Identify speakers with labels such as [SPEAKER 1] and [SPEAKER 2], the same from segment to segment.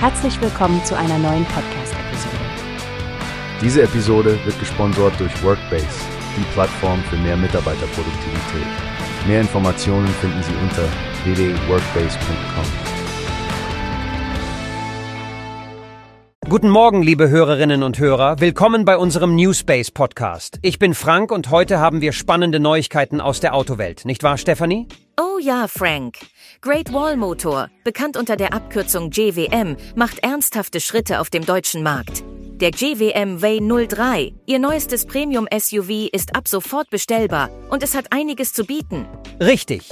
[SPEAKER 1] Herzlich willkommen zu einer neuen Podcast-Episode.
[SPEAKER 2] Diese Episode wird gesponsert durch Workbase, die Plattform für mehr Mitarbeiterproduktivität. Mehr Informationen finden Sie unter www.workbase.com.
[SPEAKER 3] Guten Morgen, liebe Hörerinnen und Hörer. Willkommen bei unserem Newspace Podcast. Ich bin Frank und heute haben wir spannende Neuigkeiten aus der Autowelt. Nicht wahr, Stefanie?
[SPEAKER 4] Oh ja, Frank. Great Wall Motor, bekannt unter der Abkürzung GWM, macht ernsthafte Schritte auf dem deutschen Markt. Der GWM Way 03, ihr neuestes Premium-SUV, ist ab sofort bestellbar und es hat einiges zu bieten.
[SPEAKER 3] Richtig.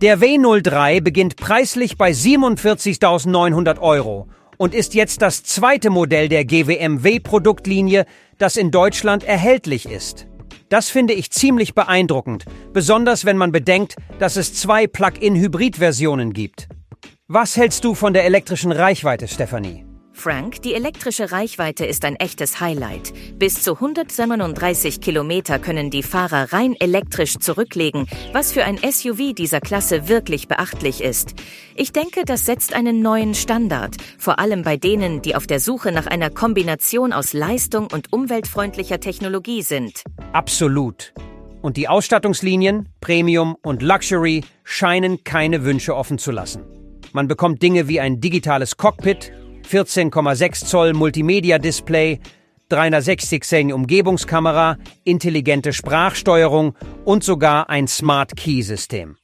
[SPEAKER 3] Der W03 beginnt preislich bei 47.900 Euro und ist jetzt das zweite Modell der GWM W-Produktlinie, das in Deutschland erhältlich ist. Das finde ich ziemlich beeindruckend, besonders wenn man bedenkt, dass es zwei Plug-in-Hybrid-Versionen gibt. Was hältst du von der elektrischen Reichweite, Stefanie?
[SPEAKER 4] Frank, die elektrische Reichweite ist ein echtes Highlight. Bis zu 137 Kilometer können die Fahrer rein elektrisch zurücklegen, was für ein SUV dieser Klasse wirklich beachtlich ist. Ich denke, das setzt einen neuen Standard, vor allem bei denen, die auf der Suche nach einer Kombination aus Leistung und umweltfreundlicher Technologie sind.
[SPEAKER 3] Absolut. Und die Ausstattungslinien, Premium und Luxury scheinen keine Wünsche offen zu lassen. Man bekommt Dinge wie ein digitales Cockpit, 14,6 Zoll Multimedia-Display, 360 Umgebungskamera, intelligente Sprachsteuerung und sogar ein Smart Key-System.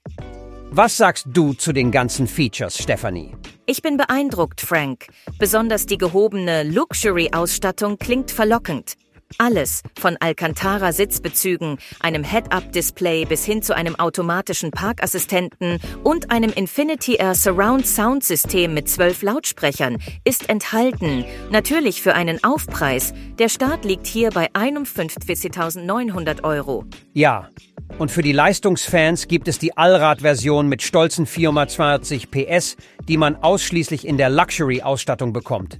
[SPEAKER 3] Was sagst du zu den ganzen Features, Stephanie?
[SPEAKER 4] Ich bin beeindruckt, Frank. Besonders die gehobene Luxury-Ausstattung klingt verlockend. Alles, von Alcantara-Sitzbezügen, einem Head-Up-Display bis hin zu einem automatischen Parkassistenten und einem Infinity Air Surround Sound System mit zwölf Lautsprechern, ist enthalten. Natürlich für einen Aufpreis. Der Start liegt hier bei 51.900 Euro.
[SPEAKER 3] Ja, und für die Leistungsfans gibt es die Allrad-Version mit stolzen 420 PS, die man ausschließlich in der Luxury-Ausstattung bekommt.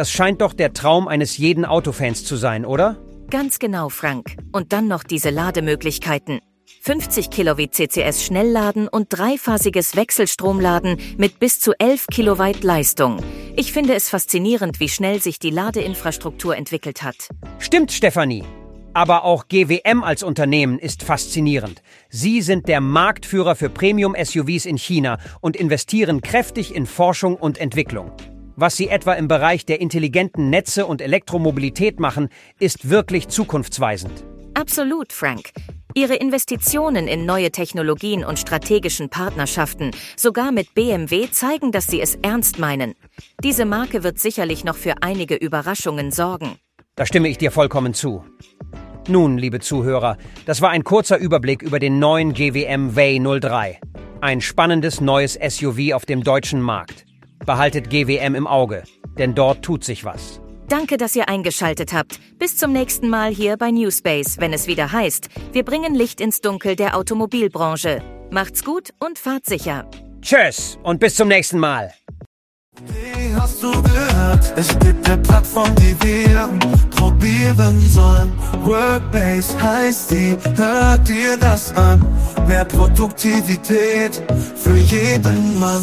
[SPEAKER 3] Das scheint doch der Traum eines jeden Autofans zu sein, oder?
[SPEAKER 4] Ganz genau, Frank. Und dann noch diese Lademöglichkeiten. 50 Kilowatt CCS Schnellladen und dreiphasiges Wechselstromladen mit bis zu 11 Kilowatt Leistung. Ich finde es faszinierend, wie schnell sich die Ladeinfrastruktur entwickelt hat.
[SPEAKER 3] Stimmt, Stefanie. Aber auch GWM als Unternehmen ist faszinierend. Sie sind der Marktführer für Premium-SUVs in China und investieren kräftig in Forschung und Entwicklung. Was sie etwa im Bereich der intelligenten Netze und Elektromobilität machen, ist wirklich zukunftsweisend.
[SPEAKER 4] Absolut, Frank. Ihre Investitionen in neue Technologien und strategischen Partnerschaften, sogar mit BMW, zeigen, dass sie es ernst meinen. Diese Marke wird sicherlich noch für einige Überraschungen sorgen.
[SPEAKER 3] Da stimme ich dir vollkommen zu. Nun, liebe Zuhörer, das war ein kurzer Überblick über den neuen GWM Way 03. Ein spannendes neues SUV auf dem deutschen Markt. Behaltet GWM im Auge, denn dort tut sich was.
[SPEAKER 4] Danke, dass ihr eingeschaltet habt. Bis zum nächsten Mal hier bei Newspace, wenn es wieder heißt, wir bringen Licht ins Dunkel der Automobilbranche. Macht's gut und fahrt sicher.
[SPEAKER 3] Tschüss und bis zum nächsten Mal.
[SPEAKER 5] Wie hast du gehört? Es gibt eine Plattform, die wir probieren sollen. Workbase heißt die, hört dir das an. Mehr Produktivität für jeden Mann.